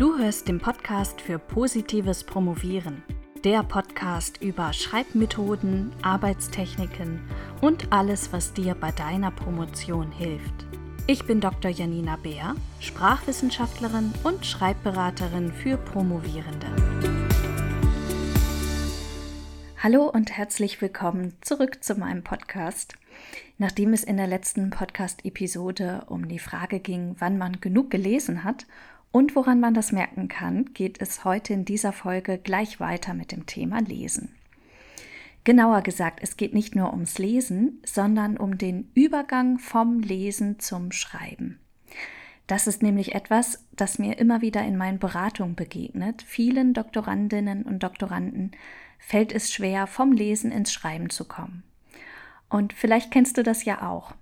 Du hörst den Podcast für positives Promovieren. Der Podcast über Schreibmethoden, Arbeitstechniken und alles, was dir bei deiner Promotion hilft. Ich bin Dr. Janina Beer, Sprachwissenschaftlerin und Schreibberaterin für Promovierende. Hallo und herzlich willkommen zurück zu meinem Podcast. Nachdem es in der letzten Podcast-Episode um die Frage ging, wann man genug gelesen hat und woran man das merken kann, geht es heute in dieser Folge gleich weiter mit dem Thema Lesen. Genauer gesagt, es geht nicht nur ums Lesen, sondern um den Übergang vom Lesen zum Schreiben. Das ist nämlich etwas, das mir immer wieder in meinen Beratungen begegnet. Vielen Doktorandinnen und Doktoranden fällt es schwer, vom Lesen ins Schreiben zu kommen. Und vielleicht kennst du das ja auch.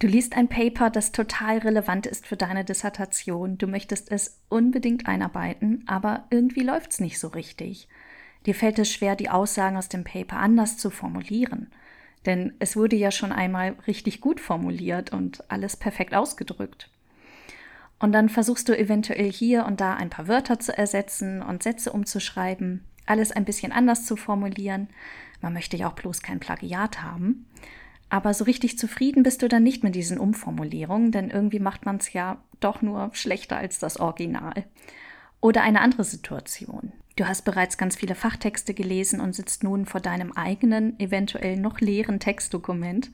Du liest ein Paper, das total relevant ist für deine Dissertation. Du möchtest es unbedingt einarbeiten, aber irgendwie läuft es nicht so richtig. Dir fällt es schwer, die Aussagen aus dem Paper anders zu formulieren. Denn es wurde ja schon einmal richtig gut formuliert und alles perfekt ausgedrückt. Und dann versuchst du eventuell hier und da ein paar Wörter zu ersetzen und Sätze umzuschreiben, alles ein bisschen anders zu formulieren. Man möchte ja auch bloß kein Plagiat haben. Aber so richtig zufrieden bist du dann nicht mit diesen Umformulierungen, denn irgendwie macht man es ja doch nur schlechter als das Original. Oder eine andere Situation. Du hast bereits ganz viele Fachtexte gelesen und sitzt nun vor deinem eigenen, eventuell noch leeren Textdokument,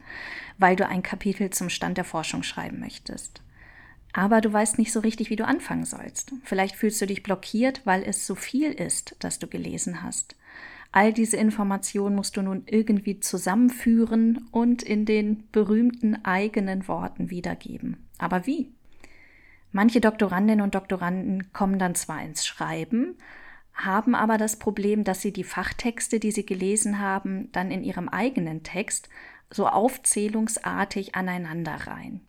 weil du ein Kapitel zum Stand der Forschung schreiben möchtest. Aber du weißt nicht so richtig, wie du anfangen sollst. Vielleicht fühlst du dich blockiert, weil es so viel ist, das du gelesen hast. All diese Informationen musst du nun irgendwie zusammenführen und in den berühmten eigenen Worten wiedergeben. Aber wie? Manche Doktorandinnen und Doktoranden kommen dann zwar ins Schreiben, haben aber das Problem, dass sie die Fachtexte, die sie gelesen haben, dann in ihrem eigenen Text so aufzählungsartig aneinander reihen.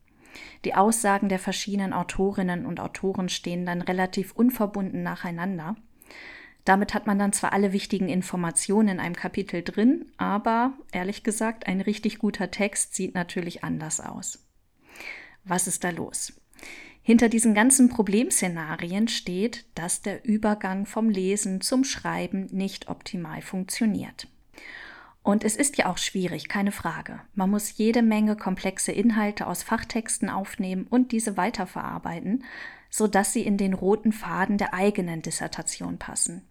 Die Aussagen der verschiedenen Autorinnen und Autoren stehen dann relativ unverbunden nacheinander. Damit hat man dann zwar alle wichtigen Informationen in einem Kapitel drin, aber ehrlich gesagt, ein richtig guter Text sieht natürlich anders aus. Was ist da los? Hinter diesen ganzen Problemszenarien steht, dass der Übergang vom Lesen zum Schreiben nicht optimal funktioniert. Und es ist ja auch schwierig, keine Frage. Man muss jede Menge komplexe Inhalte aus Fachtexten aufnehmen und diese weiterverarbeiten, sodass sie in den roten Faden der eigenen Dissertation passen.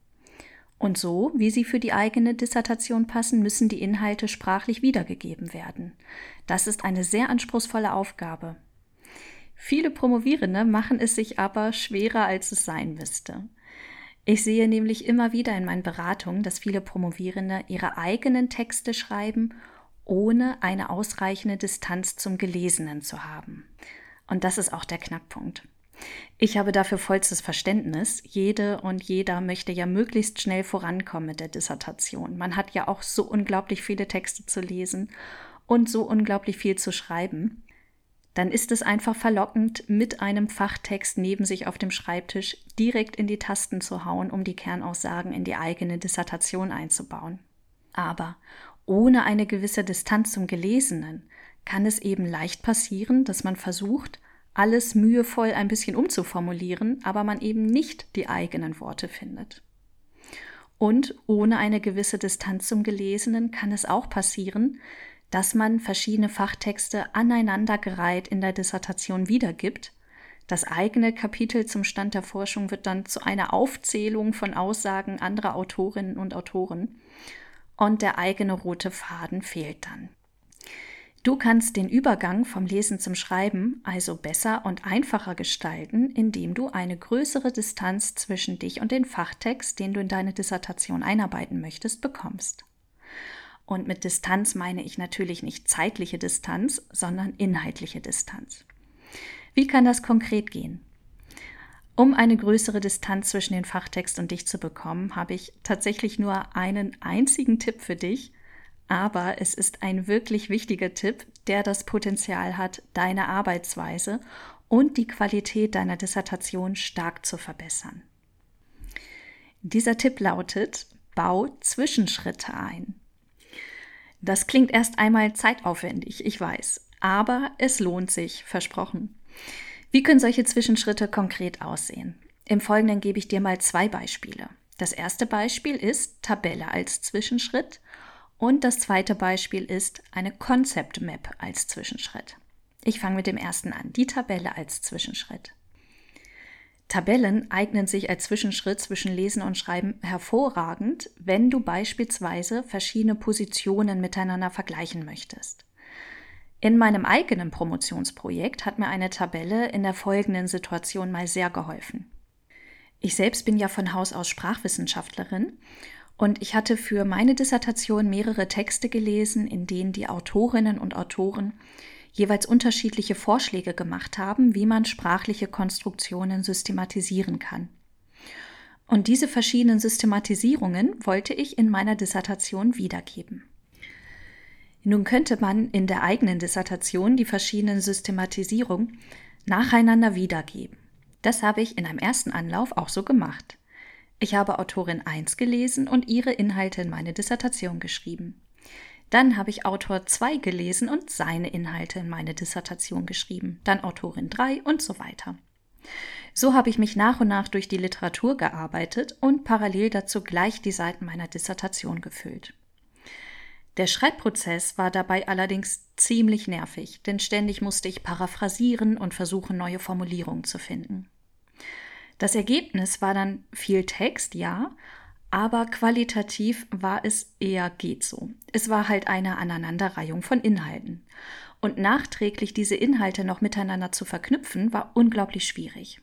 Und so, wie sie für die eigene Dissertation passen, müssen die Inhalte sprachlich wiedergegeben werden. Das ist eine sehr anspruchsvolle Aufgabe. Viele Promovierende machen es sich aber schwerer, als es sein müsste. Ich sehe nämlich immer wieder in meinen Beratungen, dass viele Promovierende ihre eigenen Texte schreiben, ohne eine ausreichende Distanz zum Gelesenen zu haben. Und das ist auch der Knackpunkt. Ich habe dafür vollstes Verständnis. Jede und jeder möchte ja möglichst schnell vorankommen mit der Dissertation. Man hat ja auch so unglaublich viele Texte zu lesen und so unglaublich viel zu schreiben. Dann ist es einfach verlockend, mit einem Fachtext neben sich auf dem Schreibtisch direkt in die Tasten zu hauen, um die Kernaussagen in die eigene Dissertation einzubauen. Aber ohne eine gewisse Distanz zum Gelesenen kann es eben leicht passieren, dass man versucht, alles mühevoll ein bisschen umzuformulieren, aber man eben nicht die eigenen Worte findet. Und ohne eine gewisse Distanz zum Gelesenen kann es auch passieren, dass man verschiedene Fachtexte aneinandergereiht in der Dissertation wiedergibt. Das eigene Kapitel zum Stand der Forschung wird dann zu einer Aufzählung von Aussagen anderer Autorinnen und Autoren und der eigene rote Faden fehlt dann. Du kannst den Übergang vom Lesen zum Schreiben also besser und einfacher gestalten, indem du eine größere Distanz zwischen dich und den Fachtext, den du in deine Dissertation einarbeiten möchtest, bekommst. Und mit Distanz meine ich natürlich nicht zeitliche Distanz, sondern inhaltliche Distanz. Wie kann das konkret gehen? Um eine größere Distanz zwischen den Fachtext und dich zu bekommen, habe ich tatsächlich nur einen einzigen Tipp für dich, aber es ist ein wirklich wichtiger Tipp, der das Potenzial hat, deine Arbeitsweise und die Qualität deiner Dissertation stark zu verbessern. Dieser Tipp lautet, bau Zwischenschritte ein. Das klingt erst einmal zeitaufwendig, ich weiß, aber es lohnt sich, versprochen. Wie können solche Zwischenschritte konkret aussehen? Im Folgenden gebe ich dir mal zwei Beispiele. Das erste Beispiel ist Tabelle als Zwischenschritt und das zweite Beispiel ist eine Concept Map als Zwischenschritt. Ich fange mit dem ersten an, die Tabelle als Zwischenschritt. Tabellen eignen sich als Zwischenschritt zwischen Lesen und Schreiben hervorragend, wenn du beispielsweise verschiedene Positionen miteinander vergleichen möchtest. In meinem eigenen Promotionsprojekt hat mir eine Tabelle in der folgenden Situation mal sehr geholfen. Ich selbst bin ja von Haus aus Sprachwissenschaftlerin und ich hatte für meine Dissertation mehrere Texte gelesen, in denen die Autorinnen und Autoren jeweils unterschiedliche Vorschläge gemacht haben, wie man sprachliche Konstruktionen systematisieren kann. Und diese verschiedenen Systematisierungen wollte ich in meiner Dissertation wiedergeben. Nun könnte man in der eigenen Dissertation die verschiedenen Systematisierungen nacheinander wiedergeben. Das habe ich in einem ersten Anlauf auch so gemacht. Ich habe Autorin 1 gelesen und ihre Inhalte in meine Dissertation geschrieben. Dann habe ich Autor 2 gelesen und seine Inhalte in meine Dissertation geschrieben. Dann Autorin 3 und so weiter. So habe ich mich nach und nach durch die Literatur gearbeitet und parallel dazu gleich die Seiten meiner Dissertation gefüllt. Der Schreibprozess war dabei allerdings ziemlich nervig, denn ständig musste ich paraphrasieren und versuchen, neue Formulierungen zu finden. Das Ergebnis war dann viel Text, ja, aber qualitativ war es eher geht so. Es war halt eine Aneinanderreihung von Inhalten. Und nachträglich diese Inhalte noch miteinander zu verknüpfen, war unglaublich schwierig.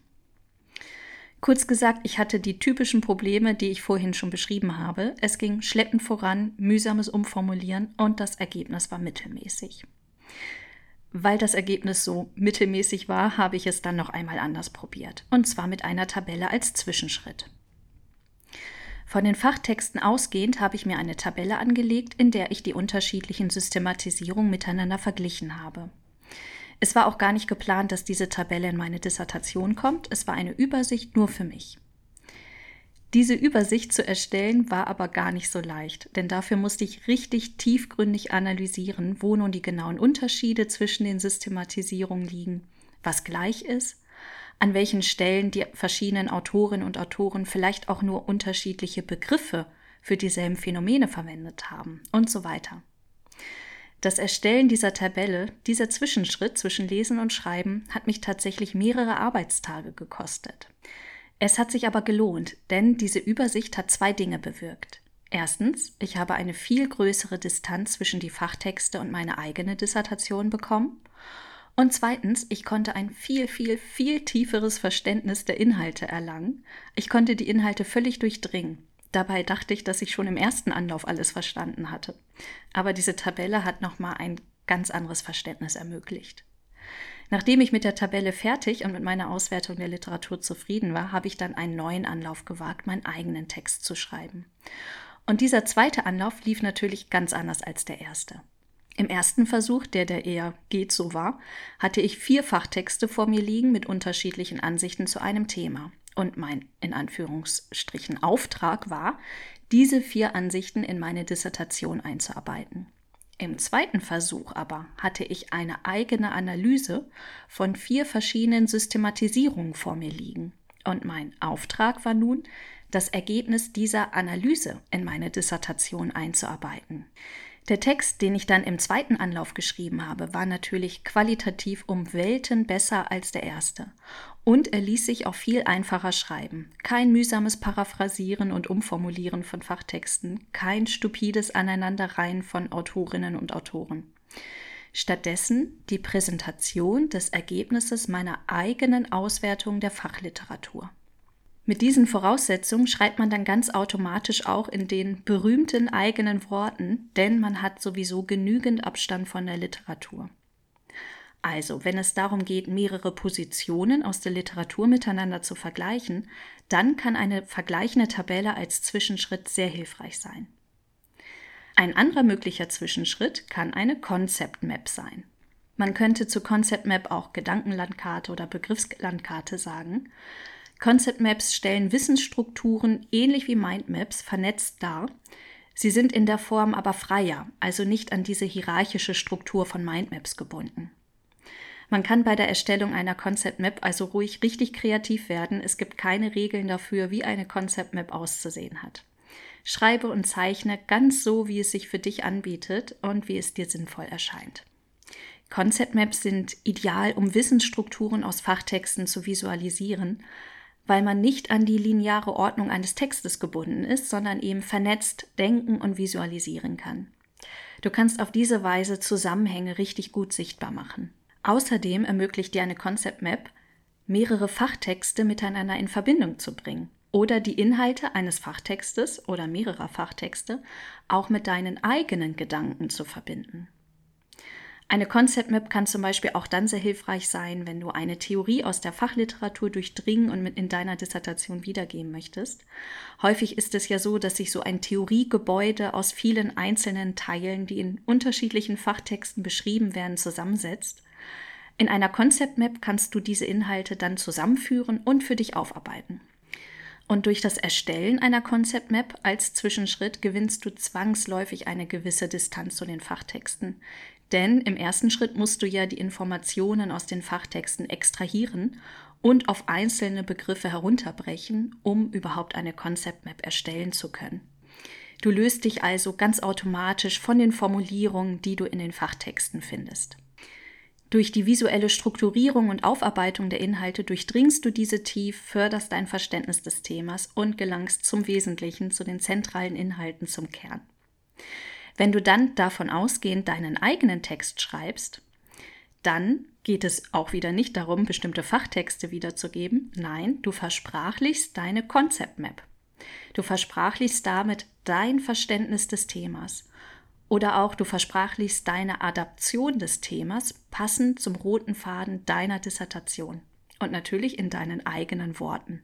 Kurz gesagt, ich hatte die typischen Probleme, die ich vorhin schon beschrieben habe. Es ging schleppend voran, mühsames Umformulieren und das Ergebnis war mittelmäßig. Weil das Ergebnis so mittelmäßig war, habe ich es dann noch einmal anders probiert. Und zwar mit einer Tabelle als Zwischenschritt. Von den Fachtexten ausgehend habe ich mir eine Tabelle angelegt, in der ich die unterschiedlichen Systematisierungen miteinander verglichen habe. Es war auch gar nicht geplant, dass diese Tabelle in meine Dissertation kommt. Es war eine Übersicht nur für mich. Diese Übersicht zu erstellen war aber gar nicht so leicht, denn dafür musste ich richtig tiefgründig analysieren, wo nun die genauen Unterschiede zwischen den Systematisierungen liegen, was gleich ist, an welchen Stellen die verschiedenen Autorinnen und Autoren vielleicht auch nur unterschiedliche Begriffe für dieselben Phänomene verwendet haben und so weiter. Das Erstellen dieser Tabelle, dieser Zwischenschritt zwischen Lesen und Schreiben, hat mich tatsächlich mehrere Arbeitstage gekostet. Es hat sich aber gelohnt, denn diese Übersicht hat zwei Dinge bewirkt. Erstens, ich habe eine viel größere Distanz zwischen die Fachtexte und meine eigene Dissertation bekommen. Und zweitens, ich konnte ein viel, viel, viel tieferes Verständnis der Inhalte erlangen. Ich konnte die Inhalte völlig durchdringen. Dabei dachte ich, dass ich schon im ersten Anlauf alles verstanden hatte. Aber diese Tabelle hat nochmal ein ganz anderes Verständnis ermöglicht. Nachdem ich mit der Tabelle fertig und mit meiner Auswertung der Literatur zufrieden war, habe ich dann einen neuen Anlauf gewagt, meinen eigenen Text zu schreiben. Und dieser zweite Anlauf lief natürlich ganz anders als der erste. Im ersten Versuch, der der eher geht so war, hatte ich vier Fachtexte vor mir liegen mit unterschiedlichen Ansichten zu einem Thema. Und mein in Anführungsstrichen Auftrag war, diese vier Ansichten in meine Dissertation einzuarbeiten. Im zweiten Versuch aber hatte ich eine eigene Analyse von vier verschiedenen Systematisierungen vor mir liegen. Und mein Auftrag war nun, das Ergebnis dieser Analyse in meine Dissertation einzuarbeiten. Der Text, den ich dann im zweiten Anlauf geschrieben habe, war natürlich qualitativ um Welten besser als der erste. Und er ließ sich auch viel einfacher schreiben. Kein mühsames Paraphrasieren und Umformulieren von Fachtexten, kein stupides Aneinanderreihen von Autorinnen und Autoren. Stattdessen die Präsentation des Ergebnisses meiner eigenen Auswertung der Fachliteratur. Mit diesen Voraussetzungen schreibt man dann ganz automatisch auch in den berühmten eigenen Worten, denn man hat sowieso genügend Abstand von der Literatur. Also, wenn es darum geht, mehrere Positionen aus der Literatur miteinander zu vergleichen, dann kann eine vergleichende Tabelle als Zwischenschritt sehr hilfreich sein. Ein anderer möglicher Zwischenschritt kann eine Concept Map sein. Man könnte zu Concept Map auch Gedankenlandkarte oder Begriffslandkarte sagen. Concept Maps stellen Wissensstrukturen ähnlich wie Mindmaps vernetzt dar. Sie sind in der Form aber freier, also nicht an diese hierarchische Struktur von Mindmaps gebunden. Man kann bei der Erstellung einer Concept Map also ruhig richtig kreativ werden. Es gibt keine Regeln dafür, wie eine Concept Map auszusehen hat. Schreibe und zeichne ganz so, wie es sich für dich anbietet und wie es dir sinnvoll erscheint. Concept Maps sind ideal, um Wissensstrukturen aus Fachtexten zu visualisieren, weil man nicht an die lineare Ordnung eines Textes gebunden ist, sondern eben vernetzt denken und visualisieren kann. Du kannst auf diese Weise Zusammenhänge richtig gut sichtbar machen. Außerdem ermöglicht dir eine Concept Map, mehrere Fachtexte miteinander in Verbindung zu bringen oder die Inhalte eines Fachtextes oder mehrerer Fachtexte auch mit deinen eigenen Gedanken zu verbinden. Eine Concept Map kann zum Beispiel auch dann sehr hilfreich sein, wenn du eine Theorie aus der Fachliteratur durchdringen und in deiner Dissertation wiedergeben möchtest. Häufig ist es ja so, dass sich so ein Theoriegebäude aus vielen einzelnen Teilen, die in unterschiedlichen Fachtexten beschrieben werden, zusammensetzt. In einer Concept Map kannst du diese Inhalte dann zusammenführen und für dich aufarbeiten. Und durch das Erstellen einer Concept Map als Zwischenschritt gewinnst du zwangsläufig eine gewisse Distanz zu den Fachtexten. Denn im ersten Schritt musst du ja die Informationen aus den Fachtexten extrahieren und auf einzelne Begriffe herunterbrechen, um überhaupt eine Concept Map erstellen zu können. Du löst dich also ganz automatisch von den Formulierungen, die du in den Fachtexten findest. Durch die visuelle Strukturierung und Aufarbeitung der Inhalte durchdringst du diese tief, förderst dein Verständnis des Themas und gelangst zum Wesentlichen, zu den zentralen Inhalten, zum Kern. Wenn du dann davon ausgehend deinen eigenen Text schreibst, dann geht es auch wieder nicht darum, bestimmte Fachtexte wiederzugeben. Nein, du versprachlichst deine Concept Map. Du versprachlichst damit dein Verständnis des Themas. Oder auch du versprachlichst deine Adaption des Themas passend zum roten Faden deiner Dissertation. Und natürlich in deinen eigenen Worten.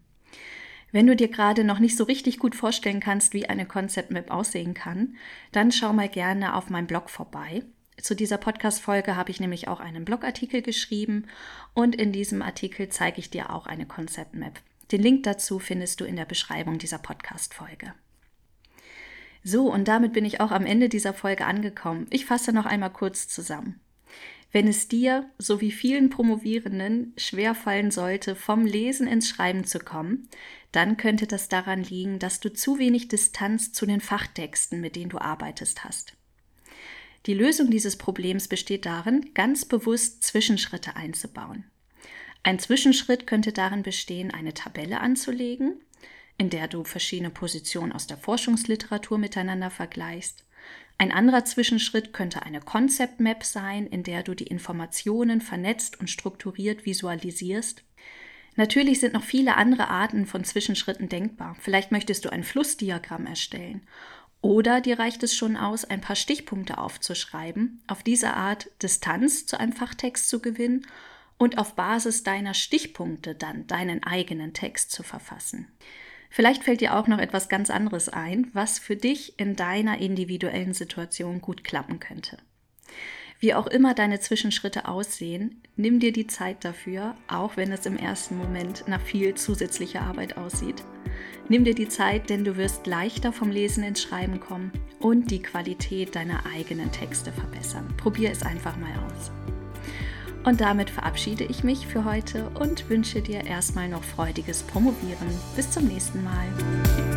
Wenn du dir gerade noch nicht so richtig gut vorstellen kannst, wie eine Concept Map aussehen kann, dann schau mal gerne auf meinem Blog vorbei. Zu dieser Podcast-Folge habe ich nämlich auch einen Blogartikel geschrieben und in diesem Artikel zeige ich dir auch eine Concept Map. Den Link dazu findest du in der Beschreibung dieser Podcast-Folge. So, und damit bin ich auch am Ende dieser Folge angekommen. Ich fasse noch einmal kurz zusammen. Wenn es dir, so wie vielen Promovierenden, schwer fallen sollte, vom Lesen ins Schreiben zu kommen, dann könnte das daran liegen, dass du zu wenig Distanz zu den Fachtexten, mit denen du arbeitest, hast. Die Lösung dieses Problems besteht darin, ganz bewusst Zwischenschritte einzubauen. Ein Zwischenschritt könnte darin bestehen, eine Tabelle anzulegen, in der du verschiedene Positionen aus der Forschungsliteratur miteinander vergleichst. Ein anderer Zwischenschritt könnte eine Concept Map sein, in der du die Informationen vernetzt und strukturiert visualisierst. Natürlich sind noch viele andere Arten von Zwischenschritten denkbar. Vielleicht möchtest du ein Flussdiagramm erstellen. Oder dir reicht es schon aus, ein paar Stichpunkte aufzuschreiben, auf diese Art Distanz zu einem Fachtext zu gewinnen und auf Basis deiner Stichpunkte dann deinen eigenen Text zu verfassen. Vielleicht fällt dir auch noch etwas ganz anderes ein, was für dich in deiner individuellen Situation gut klappen könnte. Wie auch immer deine Zwischenschritte aussehen, nimm dir die Zeit dafür, auch wenn es im ersten Moment nach viel zusätzlicher Arbeit aussieht. Nimm dir die Zeit, denn du wirst leichter vom Lesen ins Schreiben kommen und die Qualität deiner eigenen Texte verbessern. Probier es einfach mal aus. Und damit verabschiede ich mich für heute und wünsche dir erstmal noch freudiges Promovieren. Bis zum nächsten Mal.